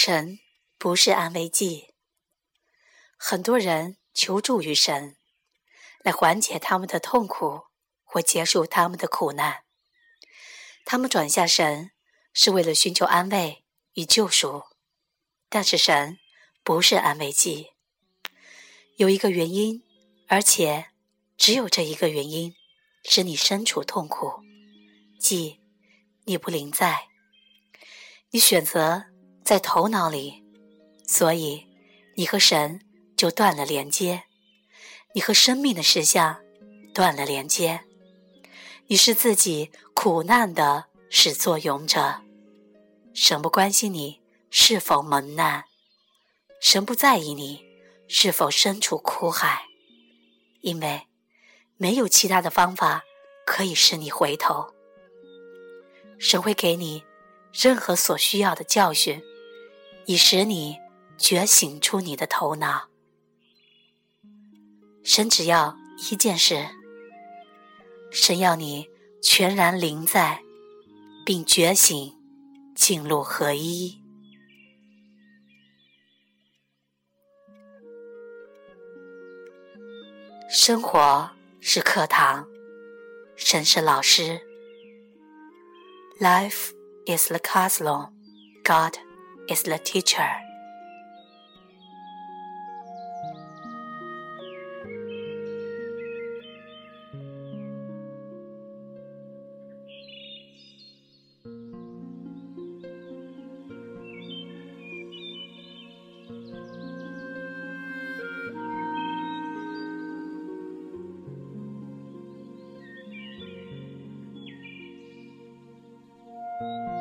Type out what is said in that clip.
神不是安慰剂。很多人求助于神，来缓解他们的痛苦或结束他们的苦难。他们转向神，是为了寻求安慰与救赎。但是神不是安慰剂。有一个原因，而且只有这一个原因，使你身处痛苦，即你不临在。你选择在头脑里，所以你和神。就断了连接，你和生命的实相断了连接，你是自己苦难的始作俑者。神不关心你是否蒙难，神不在意你是否身处苦海，因为没有其他的方法可以使你回头。神会给你任何所需要的教训，以使你觉醒出你的头脑。神只要一件事，神要你全然临在，并觉醒，进入合一。生活是课堂，神是老师。Life is the classroom, God is the teacher. 嗯。